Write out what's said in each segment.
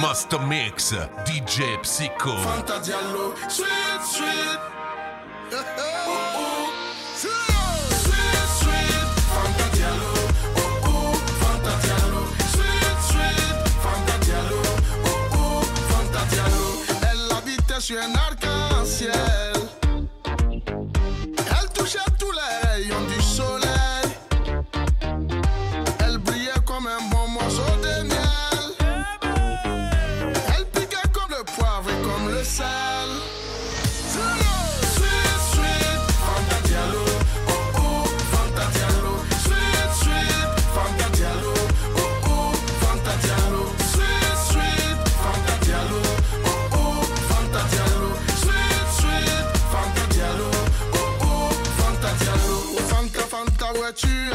Master Mix DJ Psycho Fantasiallo Sweet Sweet uh, uh. Sweet Sweet Fantasiallo Oh oh Fantasiallo Sweet Sweet Fantasiallo Oh oh Fantasiallo E la vita su un arco-en-ciel voiture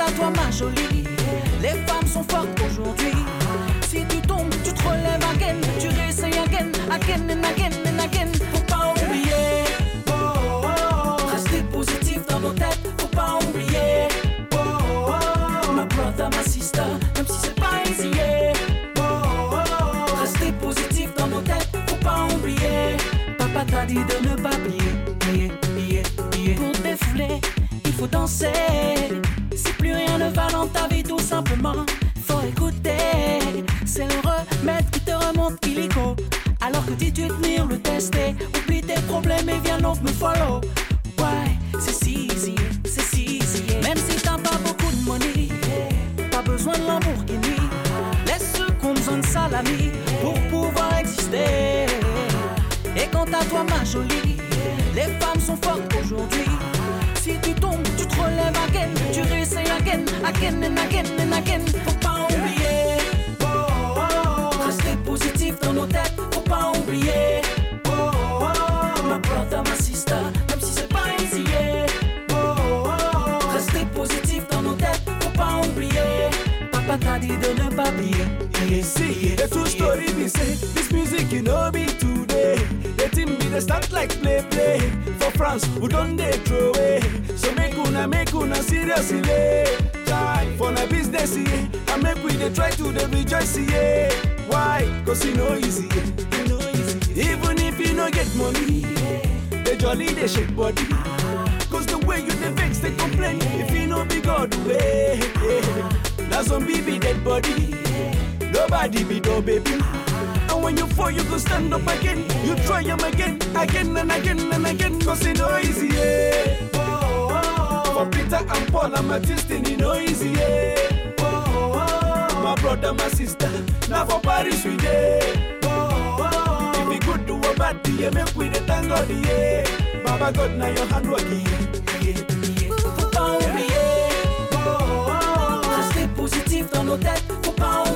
à toi, ma jolie, les femmes sont fortes aujourd'hui. Me follow. Ouais, c'est easy, c'est easy. Même si t'as pas beaucoup de money, pas besoin de Lamborghini. Laisse ceux qui ont besoin de salami pour pouvoir exister. Et quant à toi, ma jolie, les femmes sont fortes aujourd'hui. Si tu tombes, tu te relèves again, tu réessayes again, again and again the true story be say this music you know be today. The team be the start like play play for France who don't they throw away. So make una make una seriously. Try for na business yeah. and make we dey try to dey rejoice yeah. Why? Cause e no easy. yeah. No easy. Even if you no get money, the jolly they shake body. Ah. Cause the way you dey vex they complain if you no be God way. Na zombie be dead body. Nobody be no baby. And when you fall, you go stand up again. You try them again, again and again and again. Cause it no easy, yeah. For Peter and Paul and my destiny, no easy, yeah. My brother, my sister, now for Paris we day. If we good do a bad thing, yeah, make we the thank God, yeah. Baba God, now your hand work, yeah. yeah, yeah. Faut pas oublier, oh, oh, oh. rester positif dans nos têtes,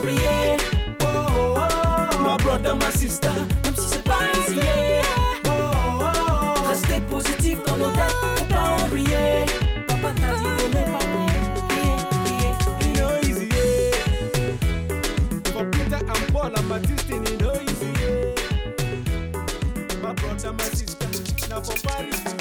faut. Oh, oh, oh. My brother, my sister, Même si c'est pas easy, yeah. oh, oh, oh. rester positif dans nos têtes, faut pas oublier. Papa t'a dit de ne pas oublier. no easy, yeah. My destiny, no easy, yeah. Sister, now for Paris,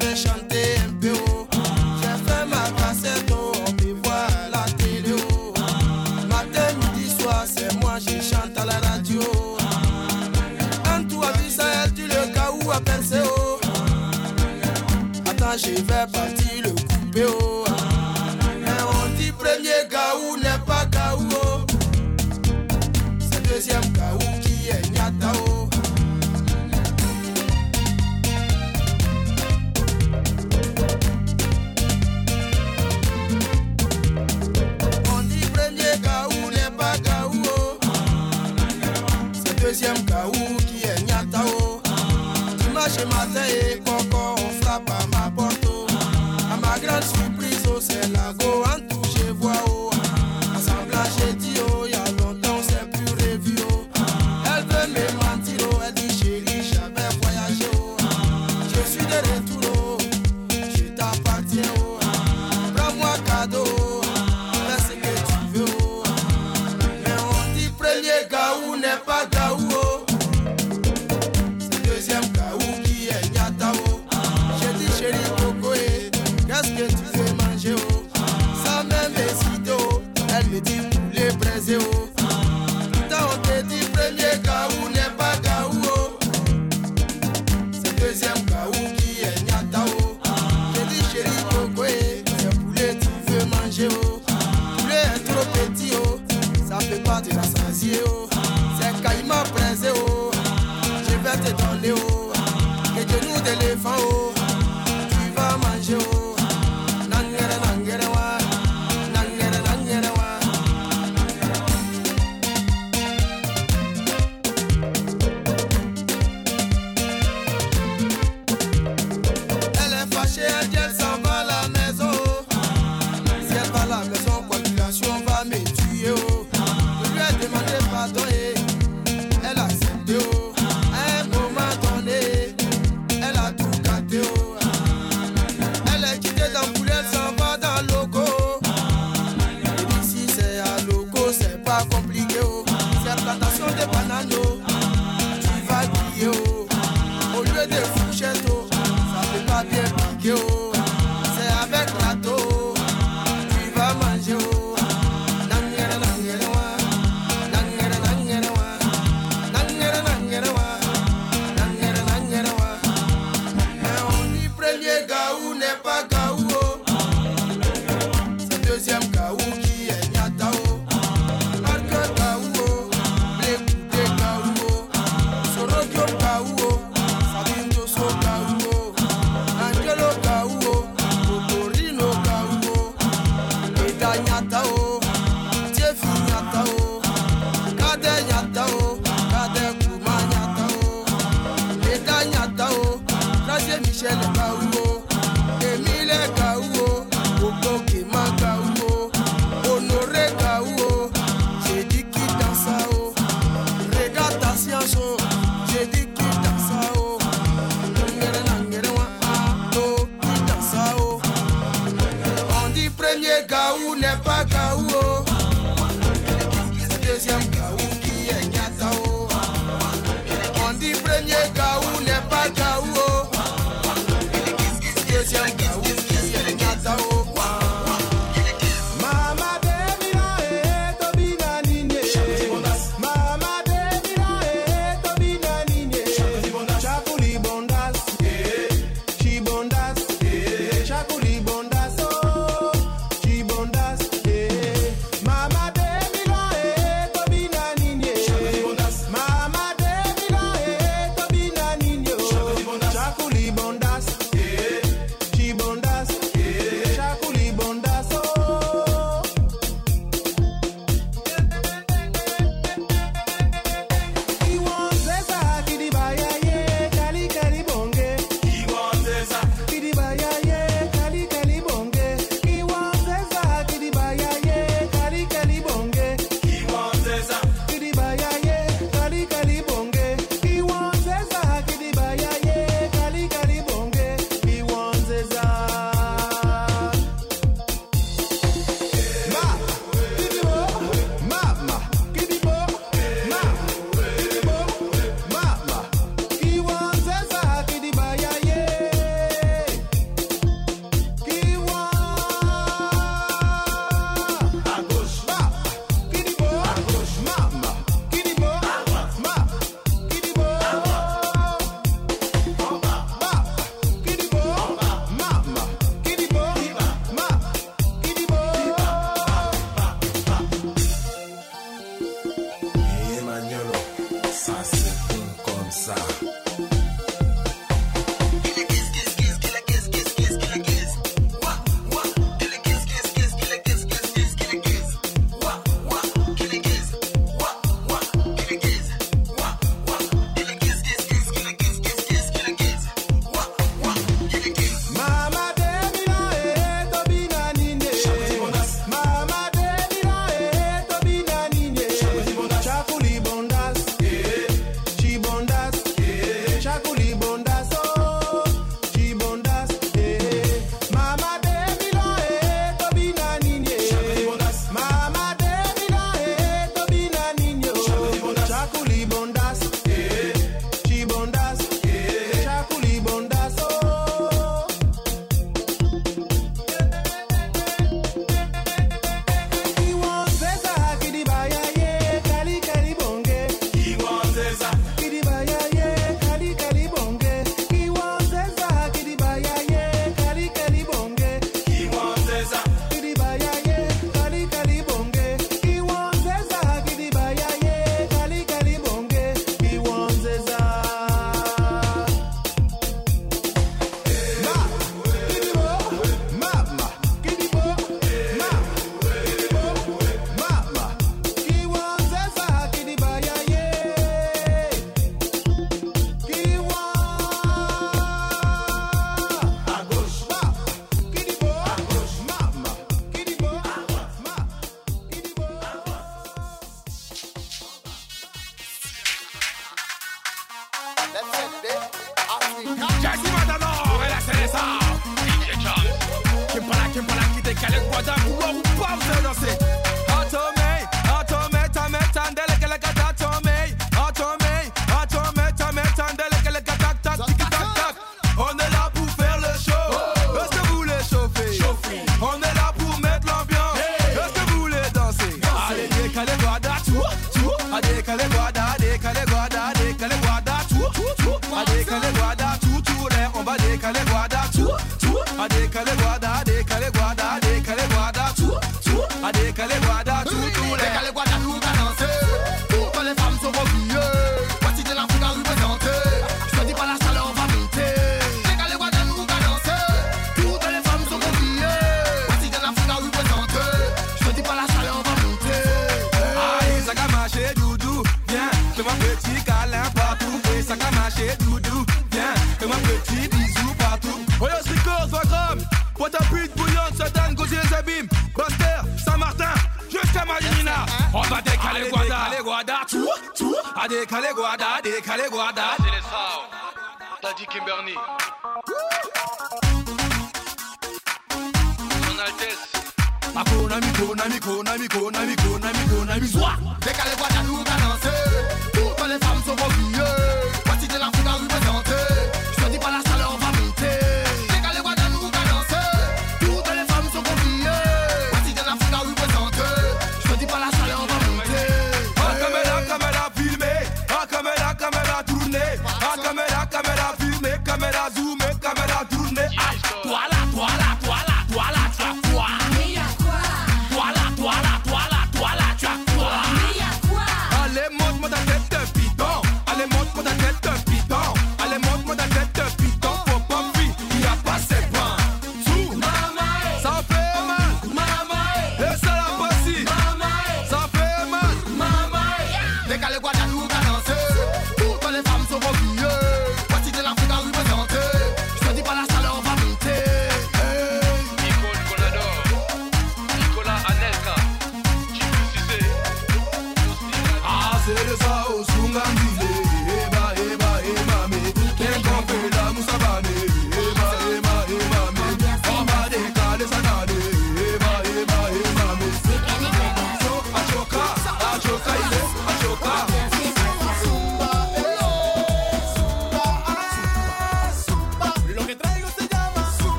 avec Chanel. I'm frappe à ma porte, à ma grande surprise, oh, c'est la Goa.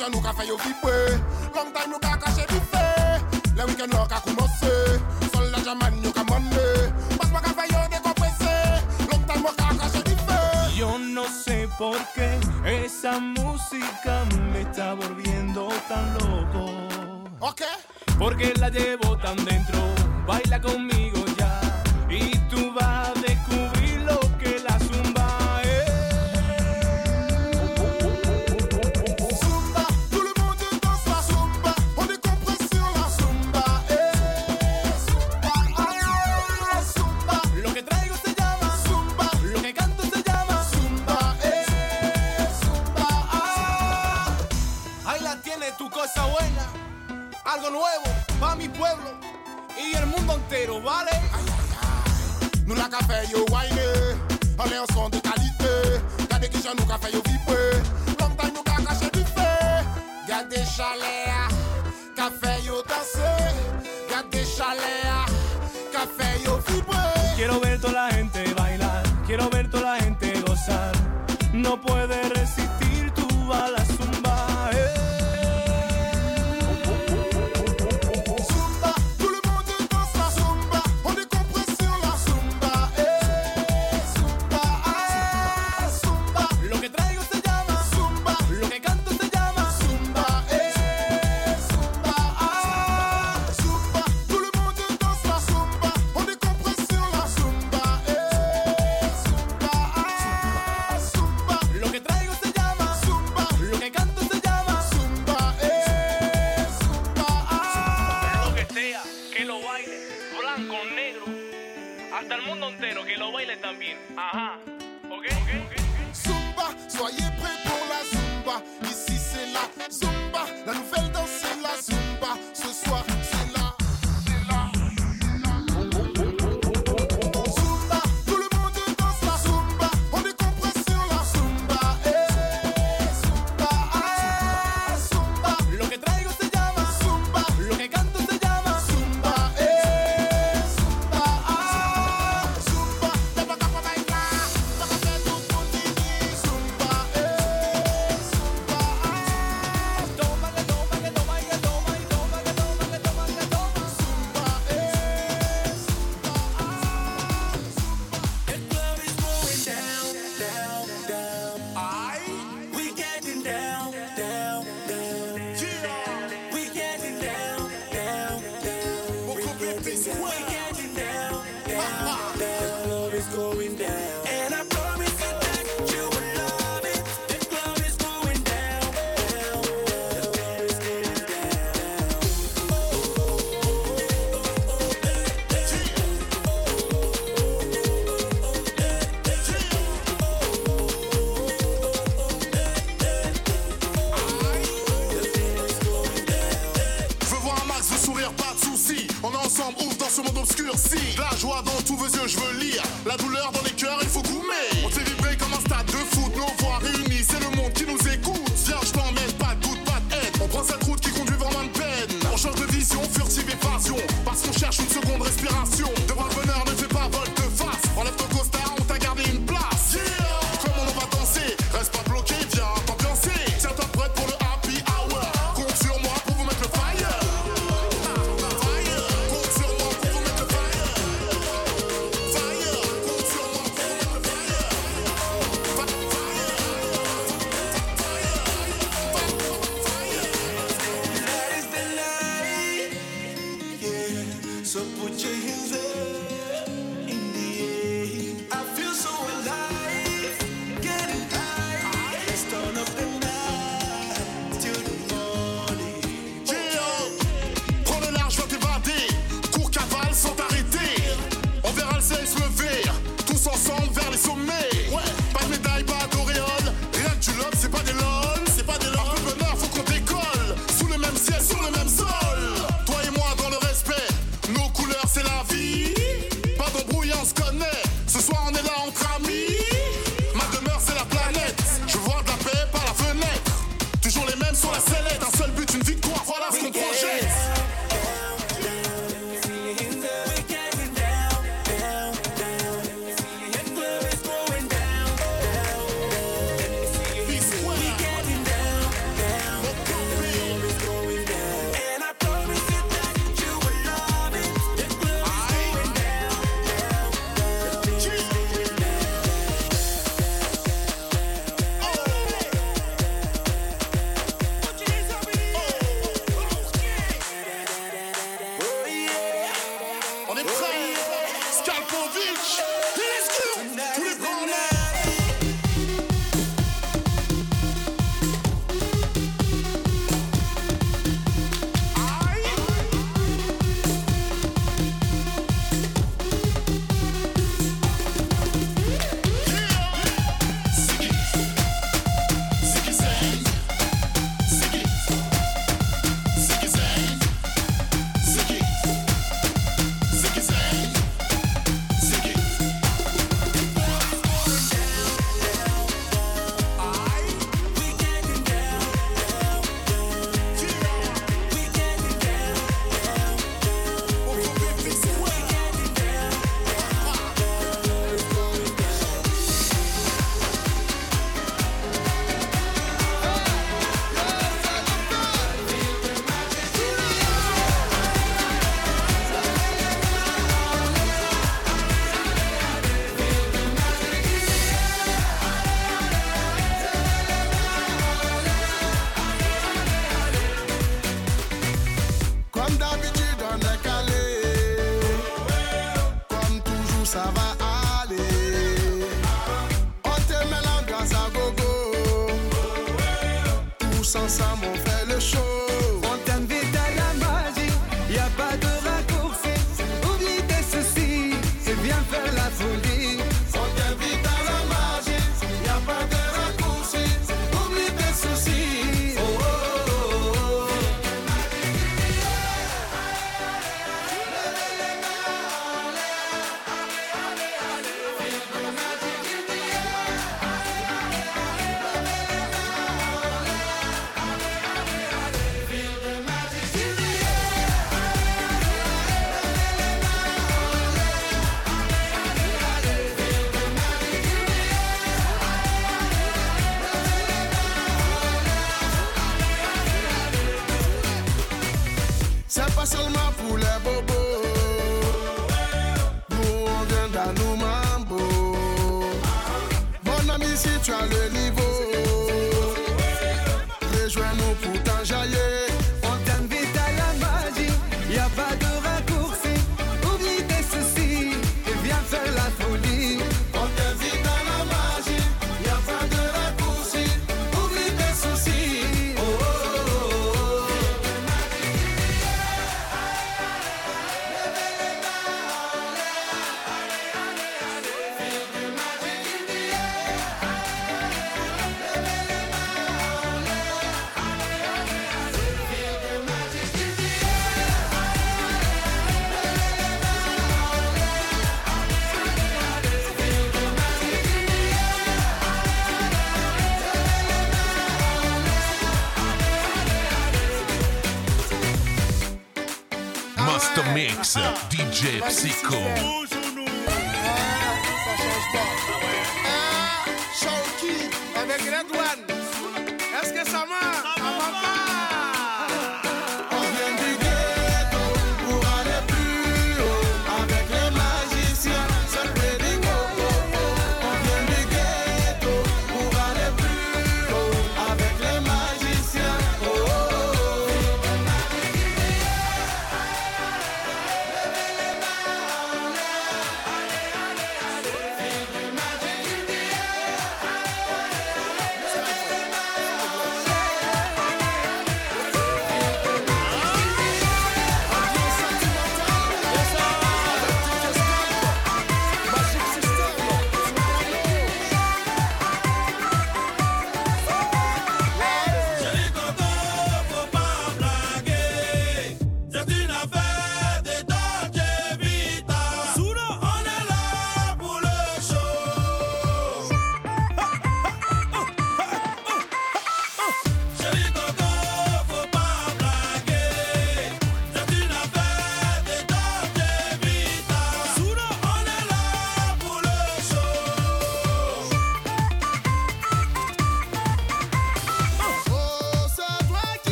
já nunca for your viver Tóxico.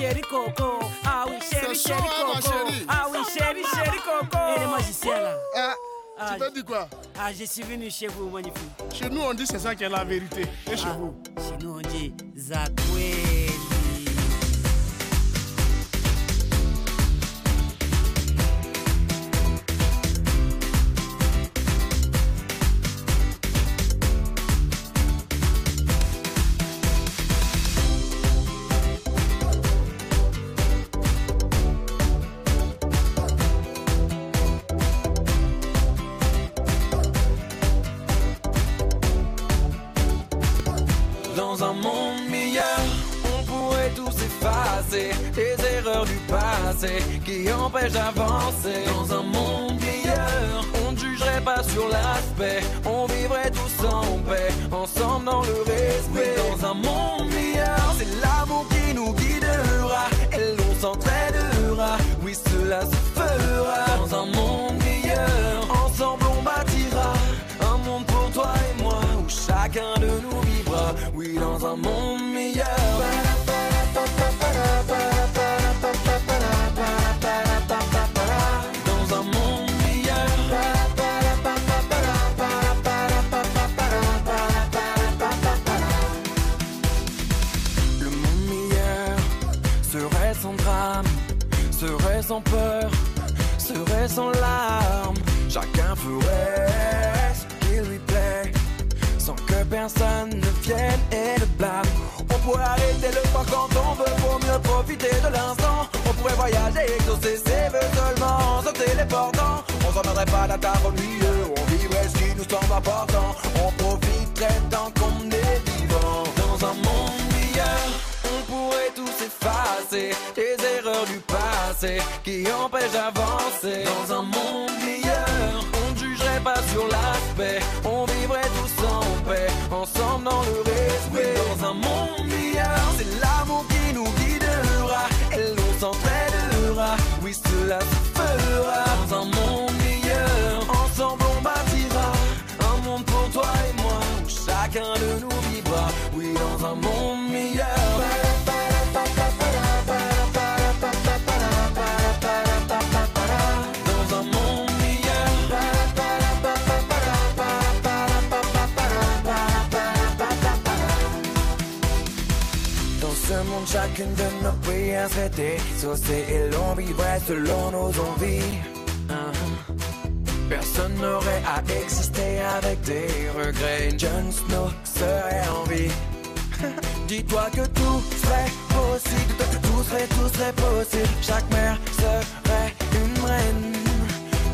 chéri coco. Ah oui, chéri, chéri coco. Ah oui, chéri, chéri coco. Ah. Elle est magicienne là. Eh, ah, tu t'as dit quoi? Ah, je suis venu chez vous, magnifique. Chez nous, on dit c'est ça qui est la vérité. Et chez ah, vous? Chez nous, on dit Zakoué. dans le bien saucé et l'on vivrait selon nos envies. Uh-huh. Personne n'aurait à exister avec des regrets. Une jeune Snow serait en vie. Dis-toi que tout serait possible, dis-toi que tout serait, tout serait possible. Chaque mère serait une reine.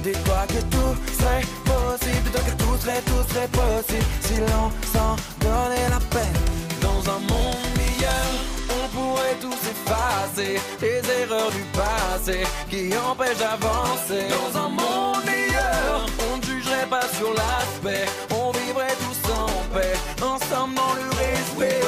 Dis-toi que tout serait possible, dis-toi que tout serait, tout serait possible si l'on s'en donnait la peine. Dans un monde pourrait tout s'effacer, les erreurs du passé qui empêchent d'avancer. Dans un monde meilleur, on ne jugerait pas sur l'aspect, on vivrait tous en paix, ensemble dans le respect.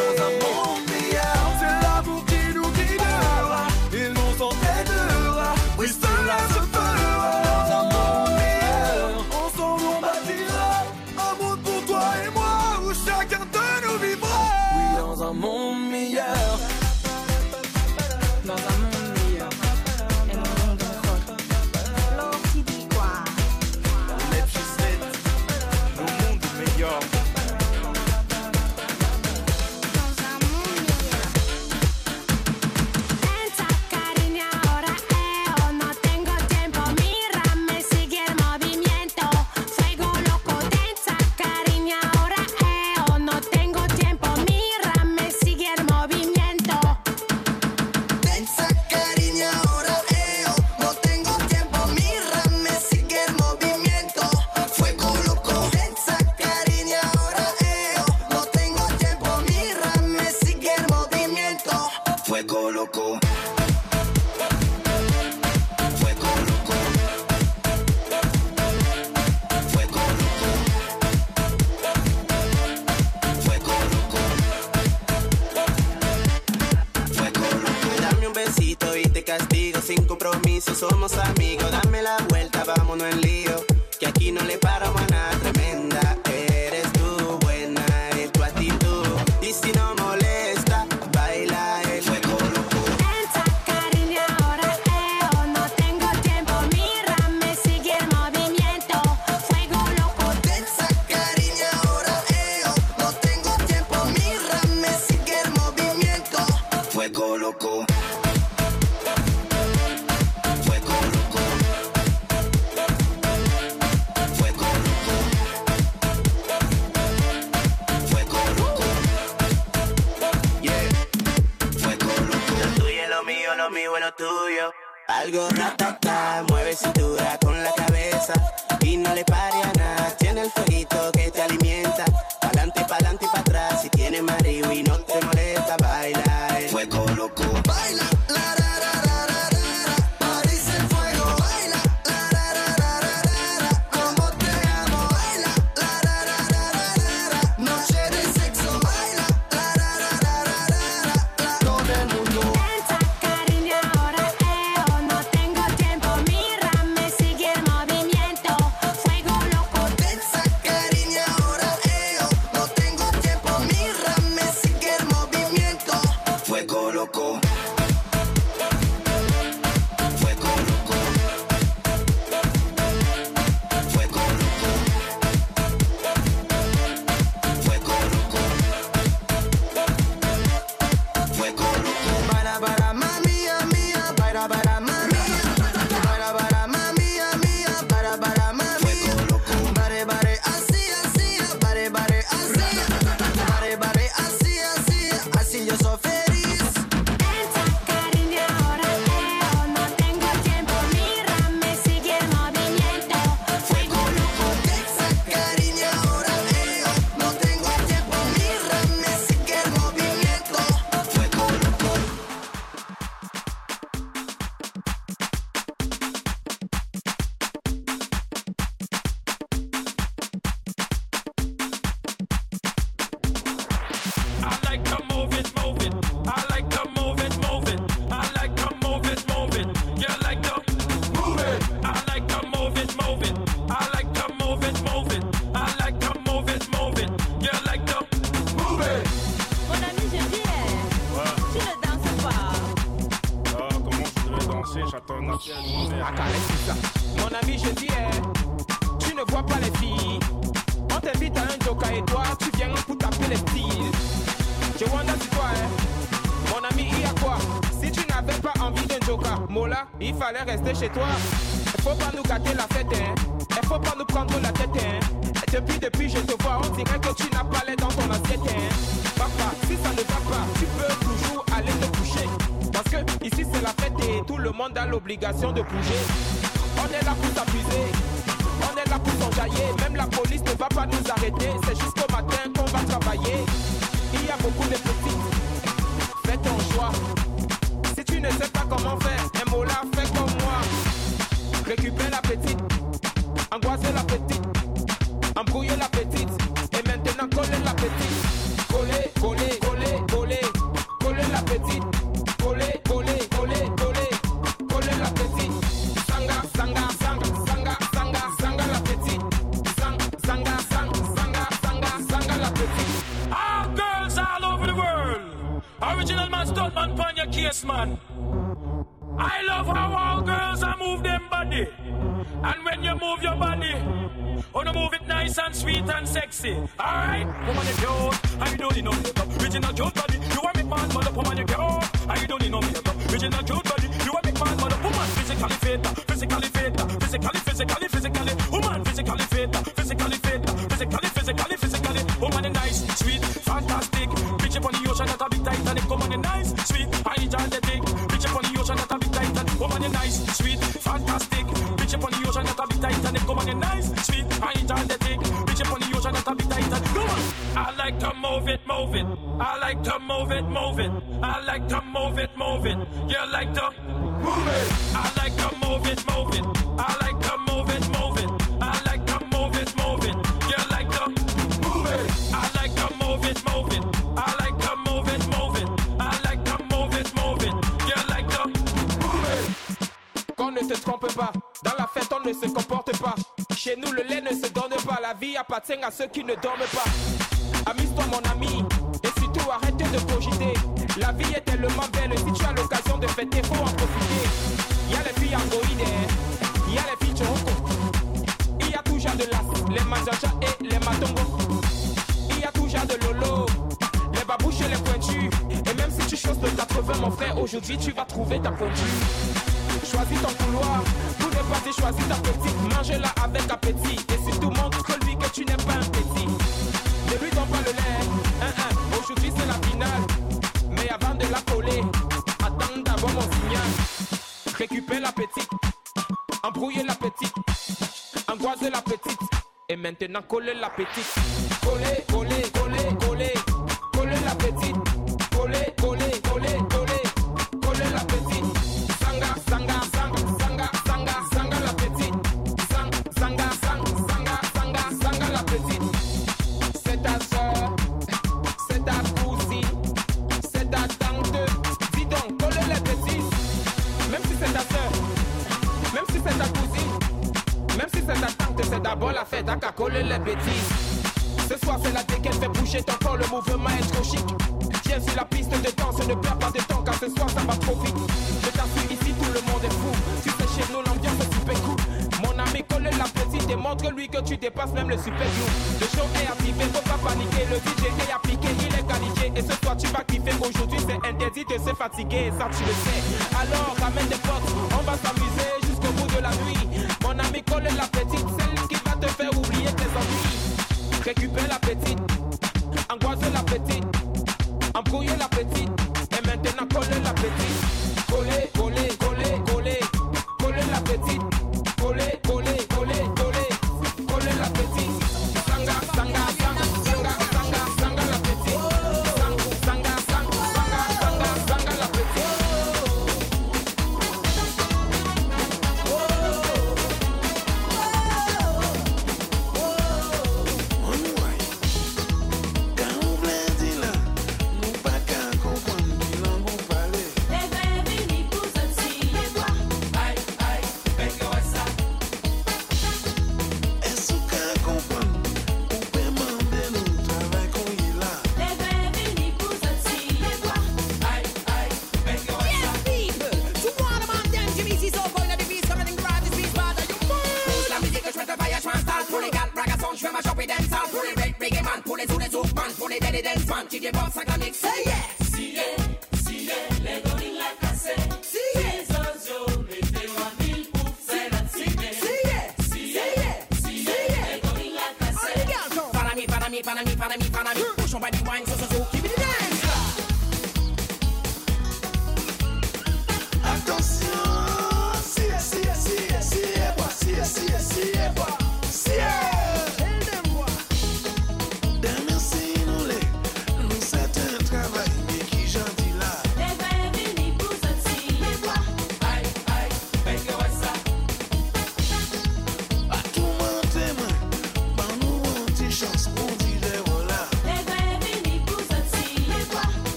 De bouger. Move your body, oh, wanna move it nice and sweet and sexy. Alright? Woman, you cute, and you need no makeup. Original cute body, you want make man mother, woman, you cute, and you need no makeup. Original cute body, you want make man mother, woman, physically fit, physically fit, physically, physically, physically, woman, physically fit, physically, Woman, you nice, sweet, and energetic. Bitch up on the ocean. I like to move it, move it. I like to move it, move it. I like to move it, move it. You like to move it. I like to move it, move it. I like to move it, move it. I like to move it, move it. You like to move it. I like to move it, move it. I like to move it, move it. I like to move it, move it. You like to move it. Qu'on ne se trompe pas, dans la fête on ne se comporte pas. Chez nous le lait ne se donne pas, la vie appartient à ceux qui ne dorment pas. Amuse-toi mon ami, et surtout arrête de cogiter. La vie est tellement belle, si tu as l'occasion de fêter, faut en profiter. Y a les filles androïdes, y a les filles choco. Il y a toujours de l'as, les manjaja et les matongos. Il y a toujours de lolo, les babouches et les pointus. Et même si tu choses de 80, mon frère, aujourd'hui tu vas trouver ta pointue. Choisis ton couloir, pour ne pas te choisir ta petite. Mange-la avec appétit. Et surtout montre-lui que tu n'es pas un petit. Ne lui pas le lait. Hein, hein. Aujourd'hui c'est la finale. Mais avant de la coller, attends d'abord mon signal. Récupère la petite. Embrouiller la petite. La petite. Et maintenant coller la petite. Coller, coller, coller. C'est ta soeur, même si c'est ta cousine, même si c'est ta tante, c'est d'abord la fête à qu'à coller les bêtises. Ce soir c'est la dégaine, fait bouger ton corps, le mouvement est trop chic. Viens sur la piste de danse, ne perds pas de temps car ce soir ça va trop vite. Je t'assure ici tout le monde est fou. Tu sais chez nous Colle la et montre-lui que tu dépasses même le super you. Le show est activé, faut pas paniquer. Le DJ est appliqué, il est qualifié. Et ce soir tu vas kiffer. Aujourd'hui c'est interdit de se fatiguer, ça tu le sais. Alors ramène des potes, on va s'amuser jusqu'au bout de la nuit. Mon ami colle la petite, celle qui va te faire oublier tes ennuis. Récupère la petite,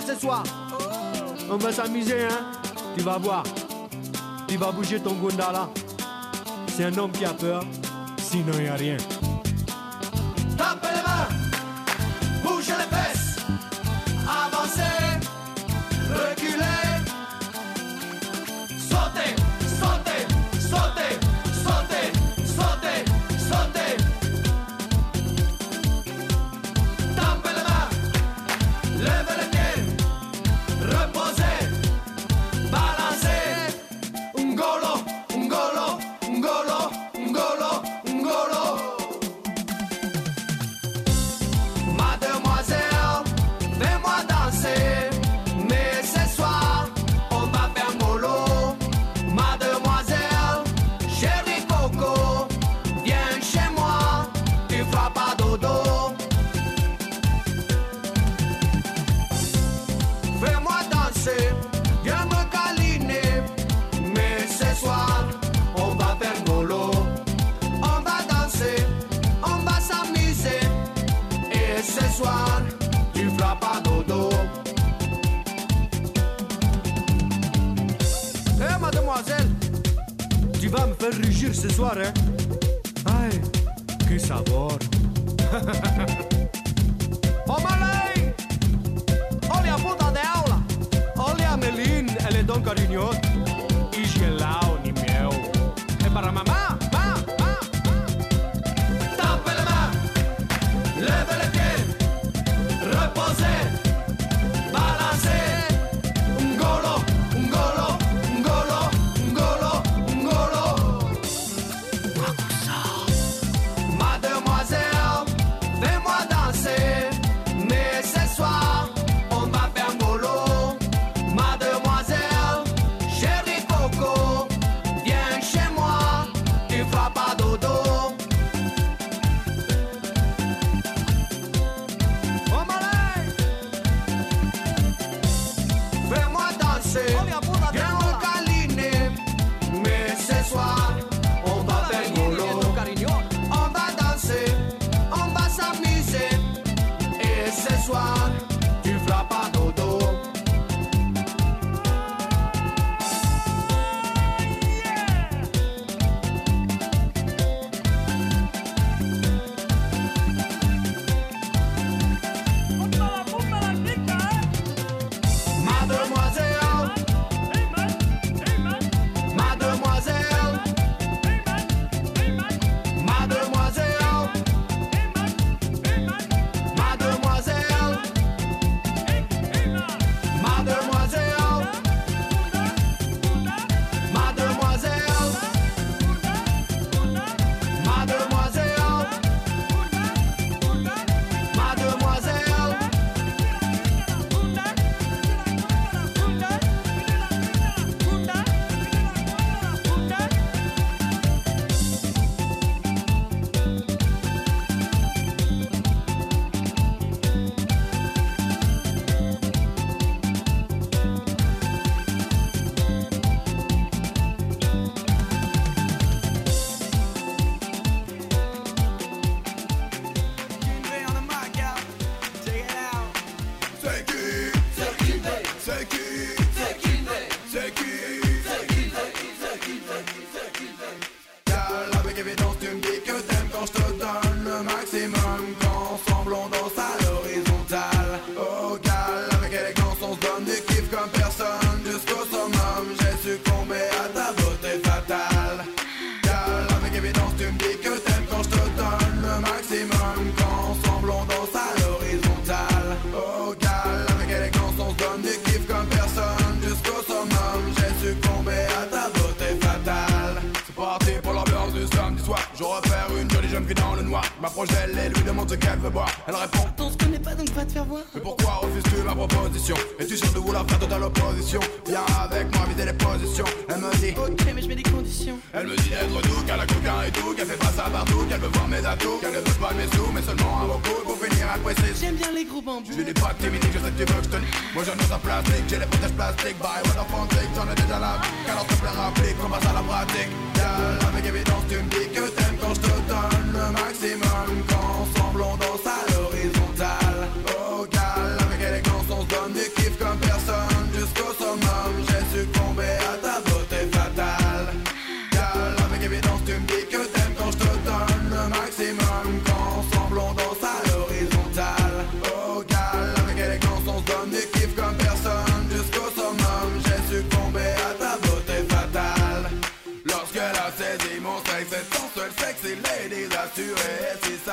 ce soir. On va s'amuser, hein Tu vas voir. Tu vas bouger ton gondala. C'est un homme qui a peur, sinon il n'y a rien.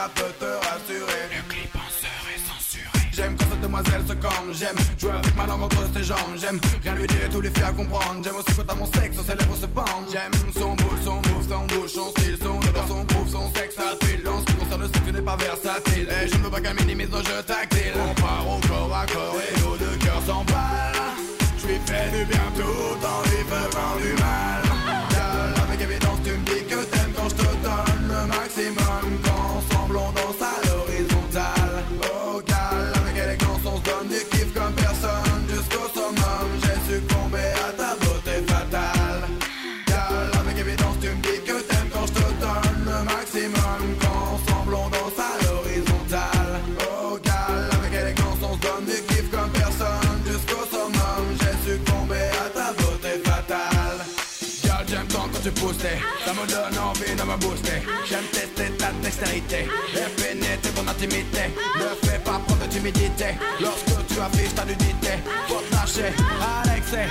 ça peut te rassurer. Le clip en serait censuré. J'aime quand cette demoiselle se campe, j'aime jouer avec ma langue entre ses jambes, j'aime rien lui dire et tout lui faire comprendre. J'aime aussi quand à mon sexe, ses lèvres se pendent. J'aime son boule, son bouffe, son bouche, son style, son odeur, son bouffe, son sexe, sa tuile. En ce qui concerne le sexe, n'est pas versatile. Et je ne veux pas qu'elle minimise nos jeux tactiles. On part au corps à corps et nos deux cœurs s'emballent. Je lui fais du bien tout en lui faisant du mal. Avec évidence, tu me dis que t'aimes quand je te donne le maximum. booster J'aime tester ta dextérité. Et pénétrer ton intimité. Ne fais pas preuve de timidité. Lorsque tu affiches ta nudité Faut te lâcher. À l'excès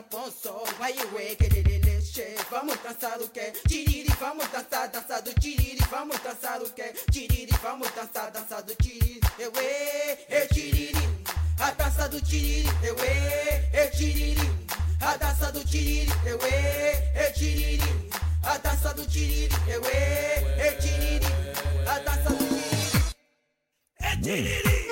Afonso, vai ué, querereleche Vamos dançar o que? Tiriri, vamos dançar, dançar do tiriri. Vamos dançar o que? Tiriri, vamos dançar, dançar do tiriri. Euê, eu tiriri. A dança do tiriri. Euê, eu tiriri. A dança do tiriri. Euê, eu tiriri. A dança do tiriri. Eu Euê, é eu tiriri. A dança do tiriri. É tiriri.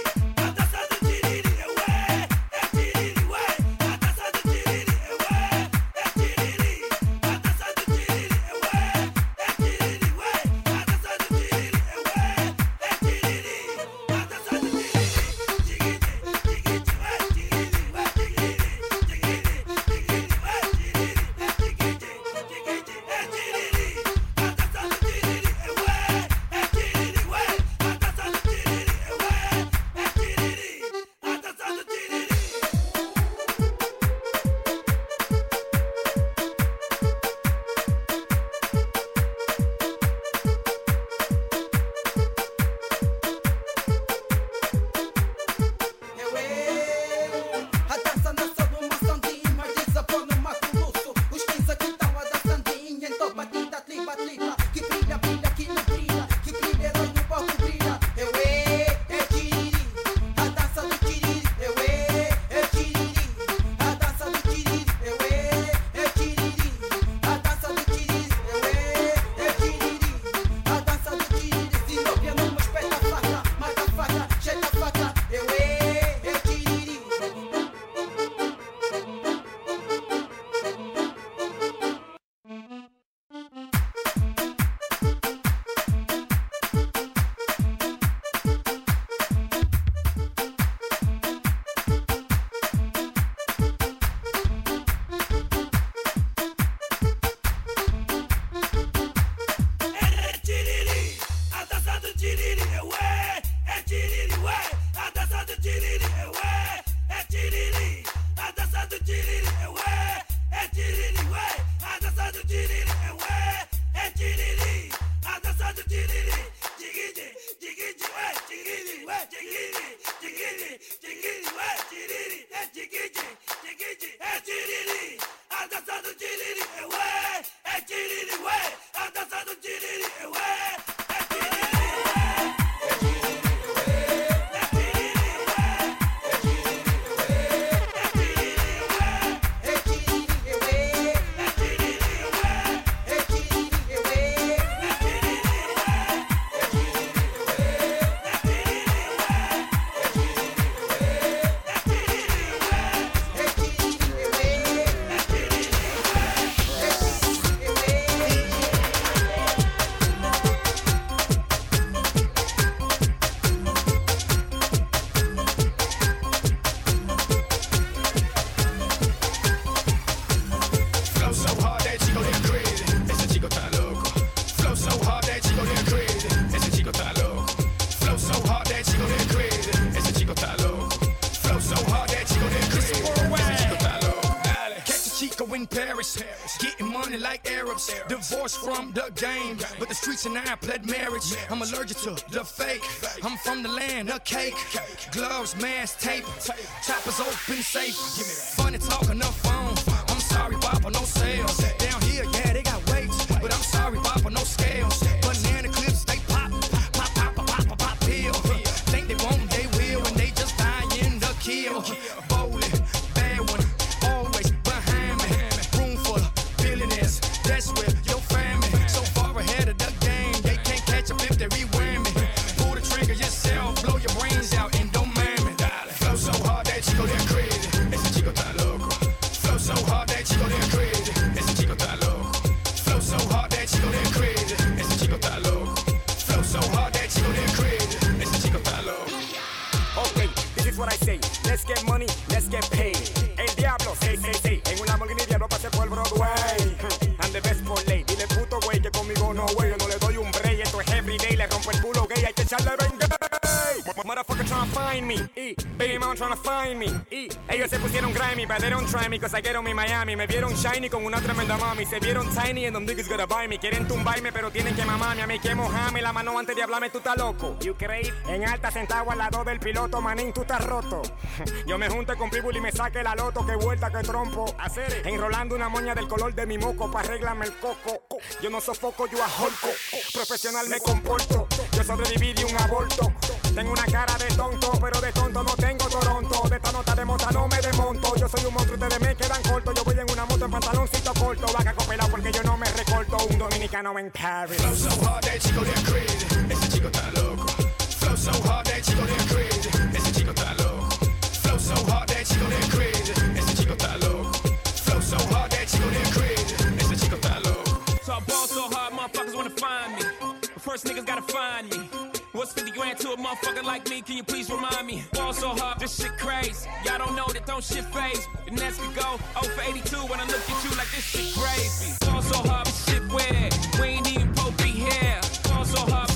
the game, but the streets and I pled marriage. I'm allergic to the fake. I'm from the land of cake, gloves, mask, tape, choppers open safe. Find me. Ellos se pusieron grimy, but they don't try me, cause I get on me Miami. Me vieron shiny con una tremenda mami. Se vieron tiny and them niggas gonna buy me. Quieren tumbarme, pero tienen que mamarme. A mí que mojarme la mano antes de hablarme, tú estás loco. You crazy? En alta sentado al lado del piloto, manín, tú estás roto. Yo me junte con Pitbull y me saque la loto, que vuelta, que trompo. Hacer enrolando una moña del color de mi moco, pa' arreglarme el coco. Yo no sofoco, yo ajolco. Profesional me comporto. Yo sobreviví de un aborto. Tengo una cara de tonto, pero de tonto no tengo Toronto. De esta nota de mota no me desmonto. Yo soy un monstruo, ustedes me quedan cortos. Yo voy en una moto en pantaloncito corto. Vaca copelado porque yo no me recorto. Un dominicano en Paris. Flow so hard that chico de crazy. Ese chico está loco. Flow so hard that chico de crazy. Ese chico está loco. Flow so hard that chico de crazy. Ese chico está loco. Flow so hard that chico de first niggas gotta find me. What's 50 grand to a motherfucker like me? Can you please remind me? Ball so hard, this shit crazy. Y'all don't know that don't shit phase. And next could go 0 for 82 when I look at you like this shit crazy. Ball so hard, this shit weird. We ain't even be here. Ball so hard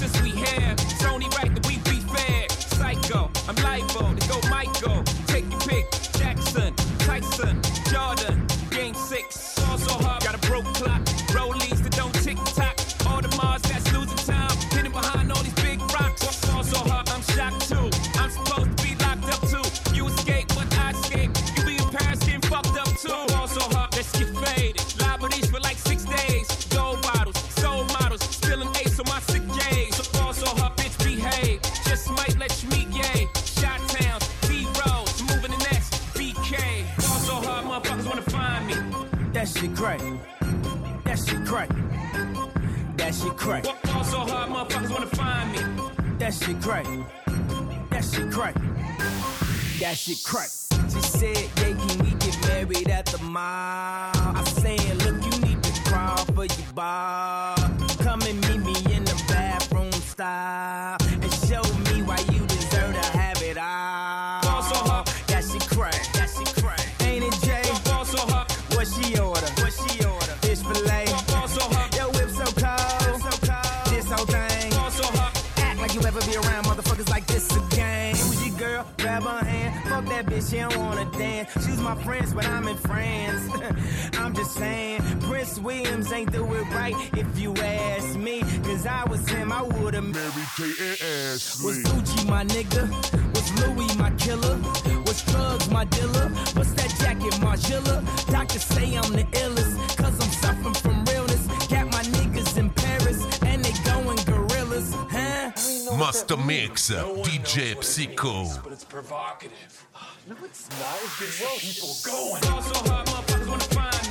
wanna find me. That shit crack. That shit crack. That shit crack. Ball so hard, motherfuckers wanna find me. That shit crack. That shit crack. That shit crack. She said, yeah, can we get married at the mall? I said, look, you need to crawl for your bar. Come and meet me in the bathroom style. Grab her hand. Fuck that bitch, she don't wanna dance. She's my friends, but I'm in France. I'm just saying, Prince Williams ain't do it right if you ask me. Cause I was him, I would've married Kate and Ashley. Was Gucci my nigga? Was Louis my killer? Was drugs my dealer? What's that jacket, Margilla? Doctors say I'm the illest, cause I'm suffering from huh? Master Mix, DJ Psycho. But it's provocative. No, it's not. It gets people going.